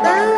啊。